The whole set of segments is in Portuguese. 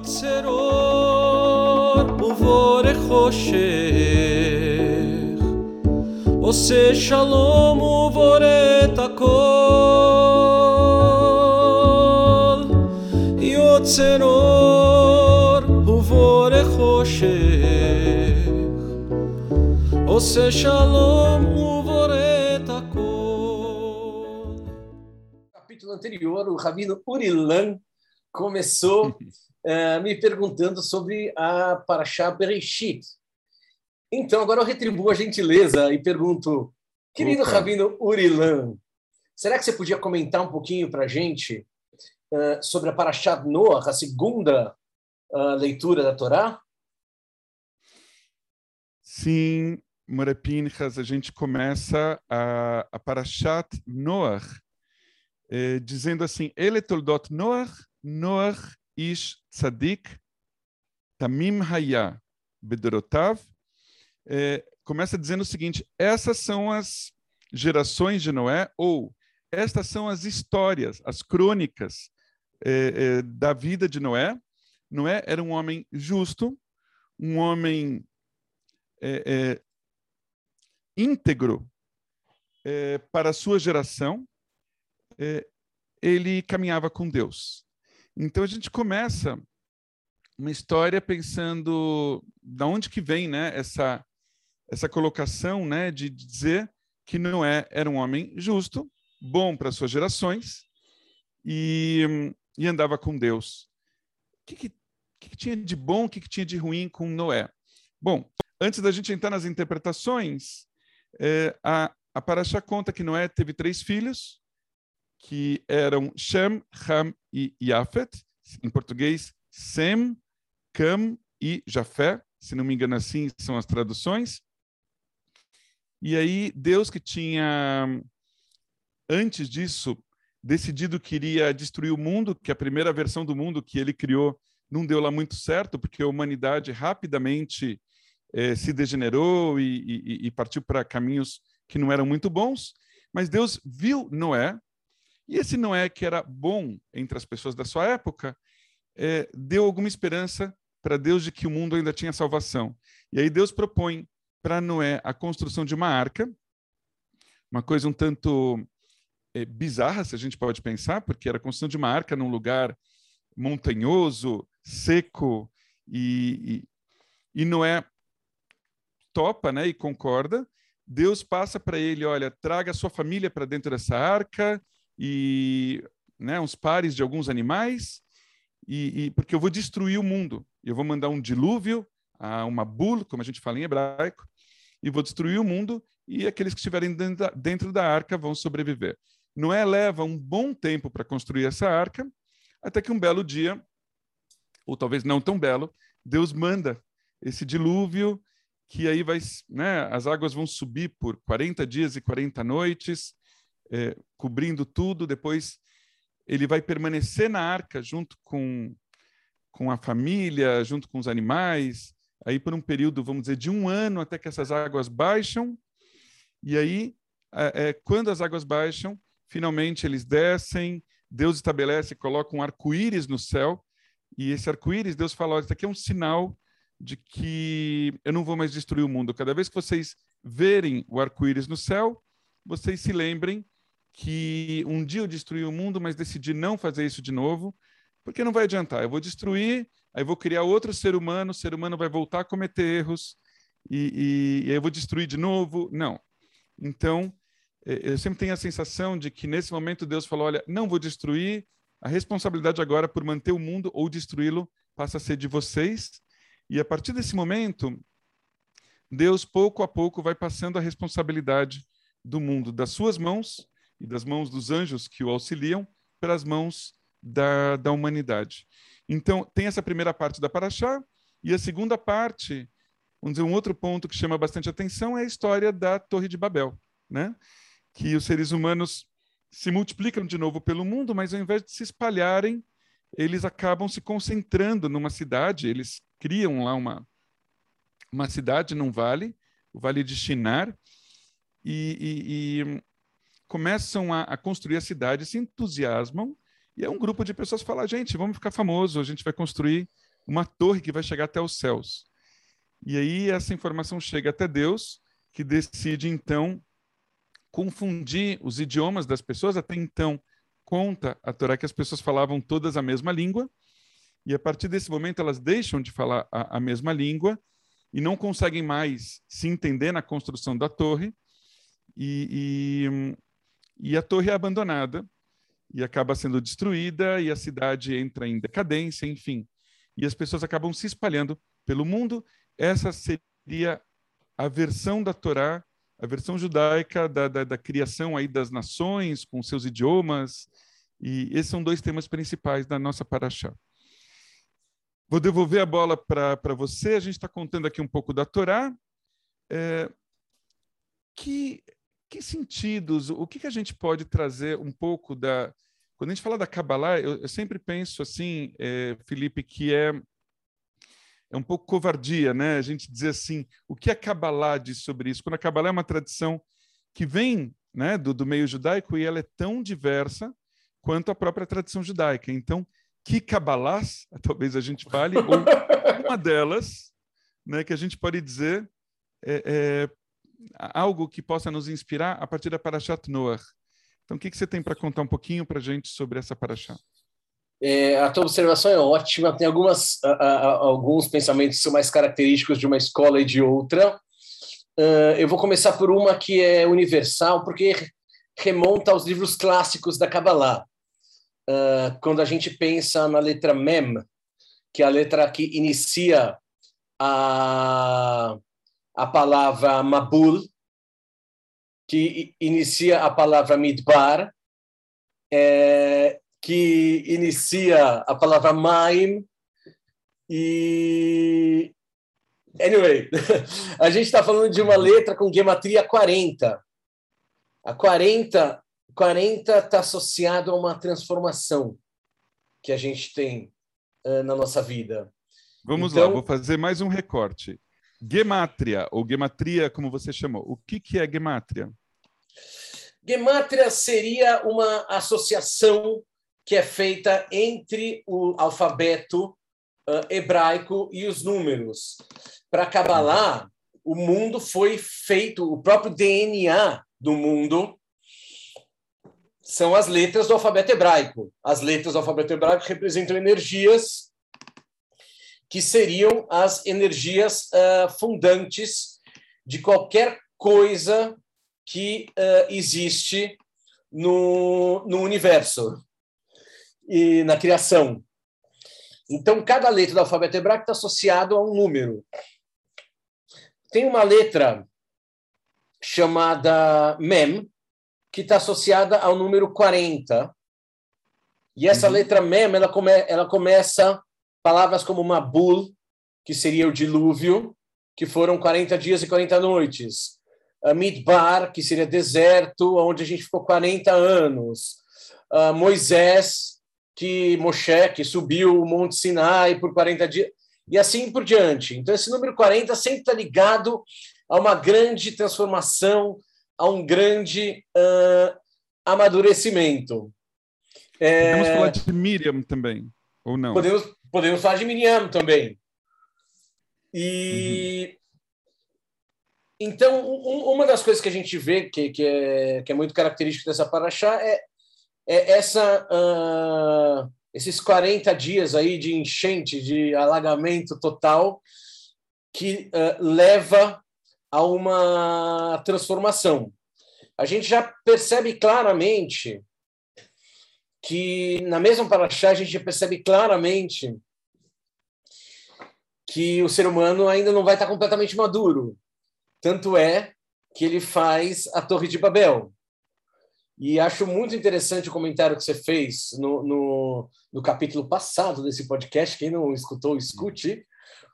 יוצר אור ובורא חושך עושה שלום ובורא את הכל יוצר אור ובורא חושך עושה שלום ובורא את הכל capítulo anterior, o Rabino Urilan começou eh, me perguntando sobre a Parashá Bereshit. Então, agora eu retribuo a gentileza e pergunto, querido Opa. Rabino Urilan, será que você podia comentar um pouquinho para a gente eh, sobre a Parashá Noah, a segunda ah, leitura da Torá? Sim, More Pinchas, a gente começa a, a Parashat Noach, eh, dizendo assim, Ele toldot Noach, Noach ish tzadik, tamim haya, bedorotav. Eh, começa dizendo o seguinte, essas são as gerações de Noé, ou estas são as histórias, as crônicas eh, eh, da vida de Noé. Noé era um homem justo, um homem é, é, íntegro é, para a sua geração, é, ele caminhava com Deus. Então a gente começa uma história pensando da onde que vem, né, essa essa colocação, né, de dizer que Noé era um homem justo, bom para suas gerações e, e andava com Deus. O que, que, que tinha de bom, o que, que tinha de ruim com Noé? Bom, antes da gente entrar nas interpretações, é, a, a Parashá conta que Noé teve três filhos, que eram Shem, Ham e Yafet, em português, Sem, Cam e Jafé, se não me engano assim são as traduções. E aí Deus que tinha, antes disso, decidido que iria destruir o mundo, que a primeira versão do mundo que ele criou não deu lá muito certo, porque a humanidade rapidamente eh, se degenerou e, e- e partiu para caminhos que não eram muito bons. Mas Deus viu Noé, e esse Noé, que era bom entre as pessoas da sua época, eh, deu alguma esperança para Deus de que o mundo ainda tinha salvação. E aí Deus propõe para Noé a construção de uma arca, uma coisa um tanto eh, bizarra, se a gente pode pensar, porque era a construção de uma arca num lugar montanhoso, seco, e, e, e Noé topa né, e concorda. Deus passa para ele, olha, traga a sua família para dentro dessa arca e né, uns pares de alguns animais, e, e- porque eu vou destruir o mundo. Eu vou mandar um dilúvio, uma bul, como a gente fala em hebraico, e vou destruir o mundo, e aqueles que estiverem dentro da, dentro da arca vão sobreviver. Noé leva um bom tempo para construir essa arca, até que um belo dia, ou talvez não tão belo, Deus manda esse dilúvio, que aí vai, né, as águas vão subir por 40 dias e 40 noites, eh, cobrindo tudo, depois ele vai permanecer na arca junto com, com a família, junto com os animais, aí por um período, vamos dizer, de um ano até que essas águas baixam, e aí, é, é, quando as águas baixam, finalmente eles descem, Deus estabelece, coloca um arco-íris no céu, e esse arco-íris, Deus fala, olha, isso aqui é um sinal de que eu não vou mais destruir o mundo. Cada vez que vocês verem o arco-íris no céu, vocês se lembrem que um dia eu destruí o mundo, mas decidi não fazer isso de novo, porque não vai adiantar. Eu vou destruir, aí vou criar outro ser humano, o ser humano vai voltar a cometer erros, e, e, e aí eu vou destruir de novo. Não. Então, eh, eu sempre tenho a sensação de que nesse momento Deus falou: olha, não vou destruir, a responsabilidade agora por manter o mundo ou destruí-lo passa a ser de vocês. E a partir desse momento, Deus pouco a pouco vai passando a responsabilidade do mundo das suas mãos e das mãos dos anjos que o auxiliam para as mãos da, da humanidade. Então, tem essa primeira parte da Paraxá, e a segunda parte, vamos dizer, um outro ponto que chama bastante atenção é a história da Torre de Babel, né? que os seres humanos se multiplicam de novo pelo mundo, mas ao invés de se espalharem, eles acabam se concentrando numa cidade, eles criam lá uma, uma cidade num vale, o Vale de Shinar, e, e- e começam a, a construir a cidade, se entusiasmam, e é um grupo de pessoas que fala, gente, vamos ficar famoso, a gente vai construir uma torre que vai chegar até os céus. E aí essa informação chega até Deus, que decide então confundir os idiomas das pessoas. Até então, conta a Torá que as pessoas falavam todas a mesma língua, e a partir desse momento elas deixam de falar a, a mesma língua e não conseguem mais se entender na construção da torre, e, e, a torre é abandonada e acaba sendo destruída, e a cidade entra em decadência, enfim. E as pessoas acabam se espalhando pelo mundo. Essa seria a versão da Torá, a versão judaica da, da, da criação aí das nações, com seus idiomas. E esses são dois temas principais da nossa paraxá. Vou devolver a bola para você. A gente está contando aqui um pouco da Torá. É, que, que sentidos, o que, que a gente pode trazer um pouco da. Quando a gente fala da Kabbalah, eu, eu sempre penso assim, é, Felipe, que é, é um pouco covardia, né? A gente dizer assim, o que a Kabbalah diz sobre isso? Quando a Kabbalah é uma tradição que vem né, do, do meio judaico e ela é tão diversa quanto a própria tradição judaica. Então, que cabalás, talvez a gente fale, ou uma delas, né, que a gente pode dizer é, é, algo que possa nos inspirar a partir da Parashat Noach. Então, o que, que você tem para contar um pouquinho para a gente sobre essa Parashat? É, a tua observação é ótima. Tem algumas, a, a, alguns pensamentos que são mais característicos de uma escola e de outra. Uh, eu vou começar por uma que é universal, porque remonta aos livros clássicos da Kabbalah uh, quando a gente pensa na letra Mem, que é a letra que inicia a, a palavra Mabul, que inicia a palavra Midbar, é, que inicia a palavra Maim, e. Anyway, a gente está falando de uma letra com gematria 40. A 40 40 está associado a uma transformação que a gente tem uh, na nossa vida. Vamos então, lá, vou fazer mais um recorte. Gemátria, ou gematria, como você chamou. O que, que é gemátria? Gemátria seria uma associação que é feita entre o alfabeto uh, hebraico e os números. Para Kabbalah, o mundo foi feito, o próprio DNA do mundo são as letras do alfabeto hebraico. As letras do alfabeto hebraico representam energias que seriam as energias uh, fundantes de qualquer coisa que uh, existe no, no universo e na criação. Então, cada letra do alfabeto hebraico está associado a um número. Tem uma letra chamada Mem, que está associada ao número 40. E essa uhum. letra Mem, ela, come, ela começa palavras como Mabul, que seria o dilúvio, que foram 40 dias e 40 noites. Uh, Midbar, que seria deserto, onde a gente ficou 40 anos. Uh, Moisés, que Moshe, que subiu o Monte Sinai por 40 dias. E assim por diante. Então, esse número 40 sempre está ligado a uma grande transformação, a um grande uh, amadurecimento. É... Podemos falar de Miriam também, ou não? Podemos, podemos falar de Miriam também. E. Uhum. Então, um, uma das coisas que a gente vê que, que, é, que é muito característico dessa paraxá é, é essa, uh, esses 40 dias aí de enchente, de alagamento total, que uh, leva a uma transformação. A gente já percebe claramente que, na mesma paraxá, a gente percebe claramente que o ser humano ainda não vai estar completamente maduro. Tanto é que ele faz a Torre de Babel. E acho muito interessante o comentário que você fez no, no, no capítulo passado desse podcast. Quem não escutou, escute.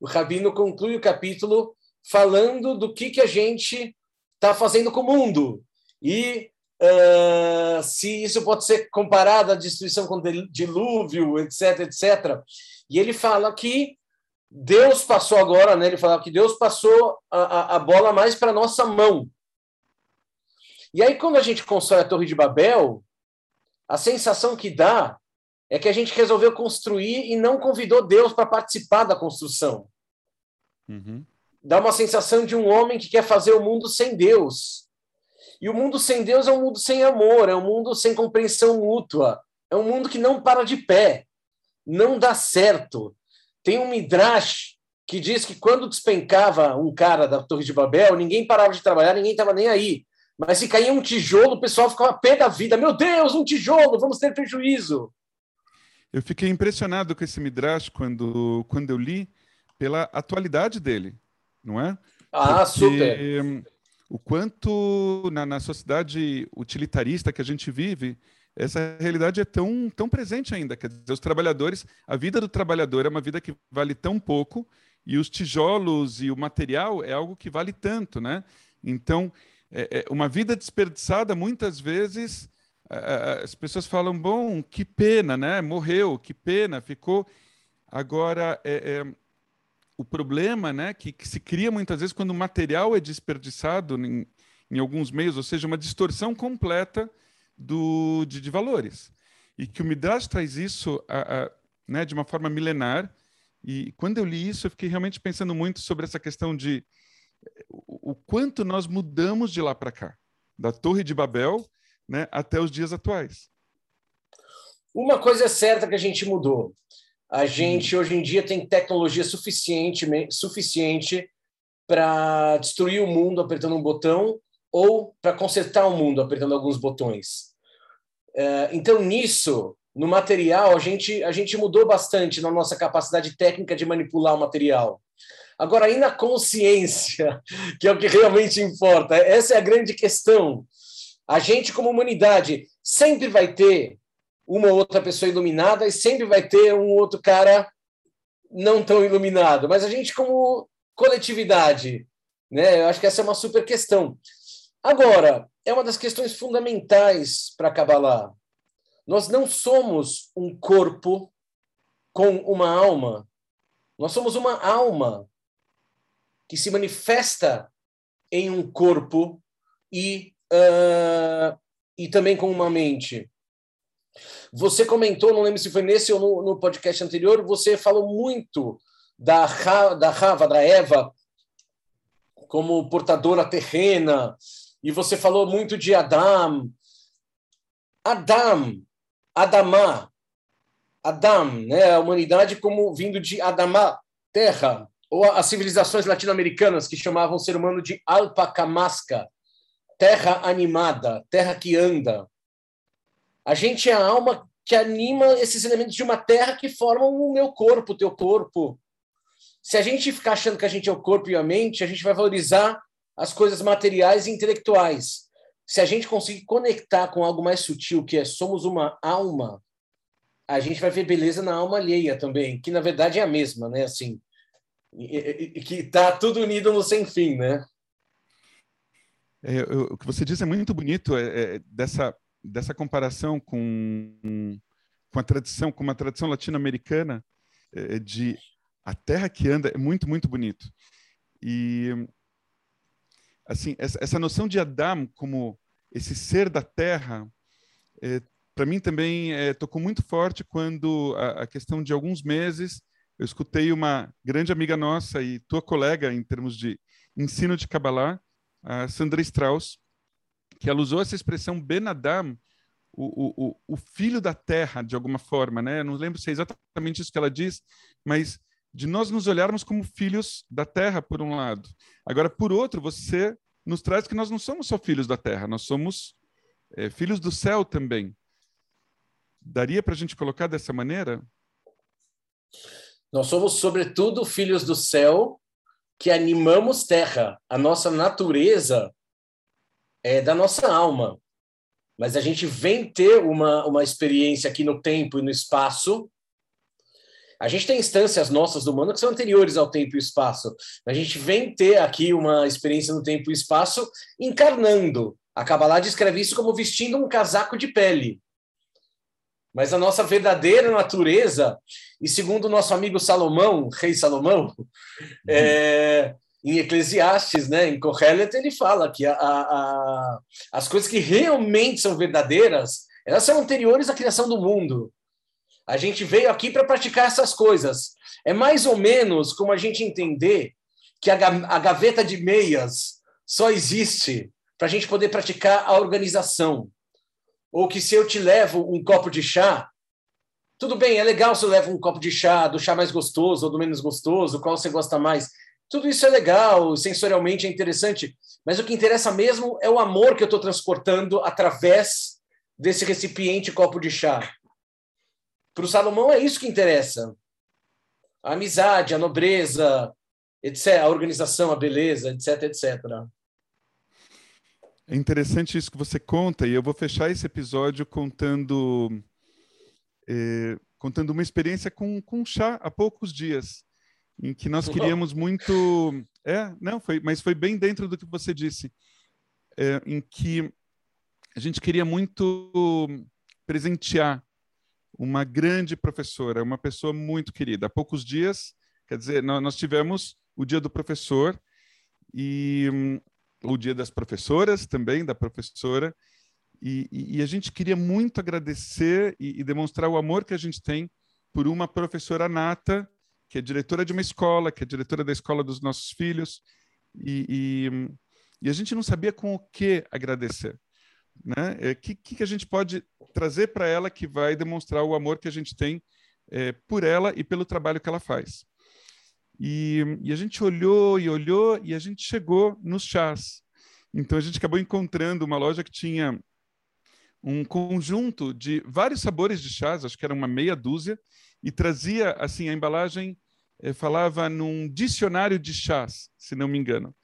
O Rabino conclui o capítulo falando do que, que a gente está fazendo com o mundo e uh, se isso pode ser comparado à destruição com dilúvio, etc, etc. E ele fala que Deus passou agora, né? Ele fala que Deus passou a, a bola mais para nossa mão. E aí, quando a gente constrói a Torre de Babel, a sensação que dá é que a gente resolveu construir e não convidou Deus para participar da construção. Uhum. Dá uma sensação de um homem que quer fazer o mundo sem Deus. E o mundo sem Deus é um mundo sem amor, é um mundo sem compreensão mútua, é um mundo que não para de pé, não dá certo. Tem um Midrash que diz que quando despencava um cara da Torre de Babel, ninguém parava de trabalhar, ninguém estava nem aí. Mas se caía um tijolo, o pessoal ficava pé da vida. Meu Deus, um tijolo, vamos ter prejuízo. Eu fiquei impressionado com esse Midrash quando, quando eu li pela atualidade dele, não é? Ah, Porque, super. O quanto na, na sociedade utilitarista que a gente vive, essa realidade é tão, tão presente ainda. Quer dizer, os trabalhadores, a vida do trabalhador é uma vida que vale tão pouco e os tijolos e o material é algo que vale tanto, né? Então, é, é uma vida desperdiçada, muitas vezes, as pessoas falam, bom, que pena, né? Morreu, que pena, ficou. Agora, é, é, o problema né, que, que, se cria muitas vezes quando o material é desperdiçado em, em alguns meios, ou seja, uma distorção completa do, de, de valores. E que o Midrash traz isso a, a, né, de uma forma milenar. E quando eu li isso, eu fiquei realmente pensando muito sobre essa questão de o, o quanto nós mudamos de lá para cá, da Torre de Babel né, até os dias atuais. Uma coisa é certa que a gente mudou. A gente hoje em dia tem tecnologia suficiente, suficiente para destruir o mundo apertando um botão ou para consertar o mundo apertando alguns botões. É, então, nisso, no material, a gente, a gente mudou bastante na nossa capacidade técnica de manipular o material. Agora, aí na consciência, que é o que realmente importa, essa é a grande questão. A gente, como humanidade, sempre vai ter uma ou outra pessoa iluminada e sempre vai ter um outro cara não tão iluminado. Mas a gente, como coletividade, né? Eu acho que essa é uma super questão. Agora, é uma das questões fundamentais para Kabbalah. Nós não somos um corpo com uma alma. Nós somos uma alma que se manifesta em um corpo e, uh, e também com uma mente. Você comentou, não lembro se foi nesse ou no, no podcast anterior, você falou muito da, da Rava, da Eva, como portadora terrena, e você falou muito de Adam. Adam, Adamá, Adam, né? a humanidade como vindo de Adamá, terra, ou as civilizações latino-americanas que chamavam o ser humano de alpacamasca, terra animada, terra que anda. A gente é a alma que anima esses elementos de uma terra que formam o meu corpo, o teu corpo. Se a gente ficar achando que a gente é o corpo e a mente, a gente vai valorizar as coisas materiais e intelectuais. Se a gente conseguir conectar com algo mais sutil, que é somos uma alma, a gente vai ver beleza na alma alheia também, que na verdade é a mesma, né? Assim, que está tudo unido no sem fim, né? É, eu, o que você diz é muito bonito é, é, dessa dessa comparação com com a tradição, com uma tradição latino-americana é, de a terra que anda é muito muito bonito. E assim essa, noção de Adam como esse ser da terra é, para mim também é, tocou muito forte quando a, a questão de alguns meses eu escutei uma grande amiga nossa e tua colega em termos de ensino de Kabbalah, a Sandra Strauss, que ela usou essa expressão Ben Adam, o, o, o filho da terra, de alguma forma, né? Eu não lembro se é exatamente isso que ela diz, mas de nós nos olharmos como filhos da terra, por um lado. Agora, por outro, você nos traz que nós não somos só filhos da terra, nós somos é, filhos do céu também. Daria para a gente colocar dessa maneira? Nós somos, sobretudo, filhos do céu que animamos terra. A nossa natureza é da nossa alma. Mas a gente vem ter uma, uma experiência aqui no tempo e no espaço. A gente tem instâncias nossas do mundo que são anteriores ao tempo e espaço. A gente vem ter aqui uma experiência no tempo e espaço encarnando. A Kabbalah descreve isso como vestindo um casaco de pele. Mas a nossa verdadeira natureza, e segundo o nosso amigo Salomão, rei Salomão, uhum. é, em Eclesiastes, né, em Kohelet, ele fala que a, a, as coisas que realmente são verdadeiras, elas são anteriores à criação do mundo. A gente veio aqui para praticar essas coisas. É mais ou menos como a gente entender que a, a gaveta de meias só existe para a gente poder praticar a organização. Ou que se eu te levo um copo de chá, tudo bem, é legal se eu levo um copo de chá, do chá mais gostoso ou do menos gostoso, qual você gosta mais. Tudo isso é legal, sensorialmente é interessante, mas o que interessa mesmo é o amor que eu estou transportando através desse recipiente copo de chá. Para o Salomão é isso que interessa. A amizade, a nobreza, etc., a organização, a beleza, etc, etc. É interessante isso que você conta, e eu vou fechar esse episódio contando eh, contando uma experiência com, com chá há poucos dias, em que nós queríamos muito. É, não, foi, mas foi bem dentro do que você disse, é, em que a gente queria muito presentear uma grande professora, uma pessoa muito querida. Há poucos dias, quer dizer, nós tivemos o dia do professor e um, o dia das professoras também, da professora, e, e, a gente queria muito agradecer e, e, demonstrar o amor que a gente tem por uma professora nata, que é diretora de uma escola, que é diretora da escola dos nossos filhos, e, e a gente não sabia com o que agradecer. Né? O é, que, que a gente pode trazer para ela que vai demonstrar o amor que a gente tem é, por ela e pelo trabalho que ela faz? E, e a gente olhou e olhou e a gente chegou nos chás. Então a gente acabou encontrando uma loja que tinha um conjunto de vários sabores de chás, acho que era uma meia dúzia, e trazia, assim, a embalagem eh, falava num dicionário de chás, se não me engano.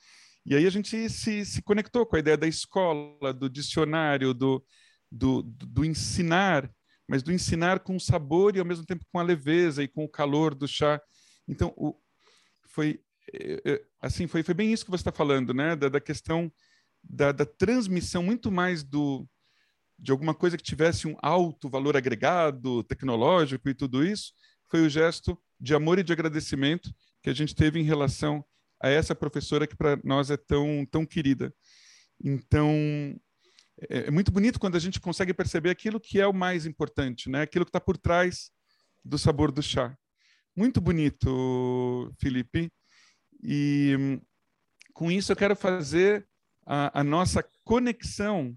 E aí a gente se, se conectou com a ideia da escola, do dicionário, do, do, do ensinar, mas do ensinar com sabor e ao mesmo tempo com a leveza e com o calor do chá. Então, o, foi eh, eh, assim foi, foi bem isso que você está falando, né? Da, da questão da, da transmissão muito mais do de alguma coisa que tivesse um alto valor agregado, tecnológico e tudo isso, foi o gesto de amor e de agradecimento que a gente teve em relação a essa professora que para nós é tão, tão querida. Então, é, é, muito bonito quando a gente consegue perceber aquilo que é o mais importante, né? aquilo que está por trás do sabor do chá. Muito bonito, Felipe. E com isso eu quero fazer a, a nossa conexão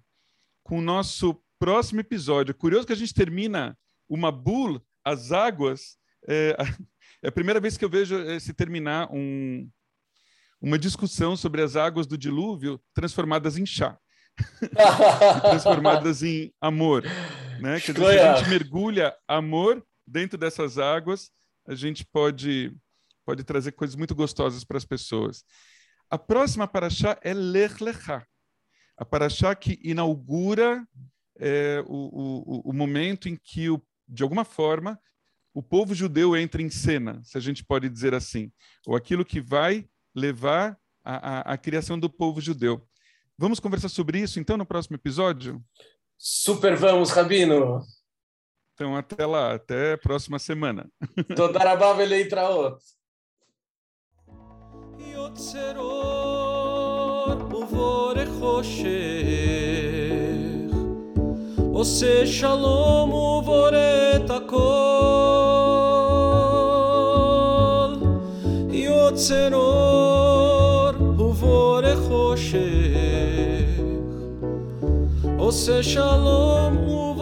com o nosso próximo episódio. Curioso que a gente termina uma bull, as águas. É, é a primeira vez que eu vejo eh, se terminar um, uma discussão sobre as águas do dilúvio transformadas em chá. transformadas em amor. Né? Quer dizer, se a gente mergulha amor dentro dessas águas, a gente pode, pode trazer coisas muito gostosas para as pessoas. A próxima paraxá é Lech Lechá a Paraxá que inaugura é, o, o, o, momento em que, o, de alguma forma, o povo judeu entra em cena, se a gente pode dizer assim, ou aquilo que vai levar à criação do povo judeu. Vamos conversar sobre isso, então, no próximo episódio? Super vamos, Rabino! Então, até lá, até a próxima semana. Toda rabá outro. חושך עושה שלום ובורא את הכל יוצר אור ובורא חושך עושה שלום ובורא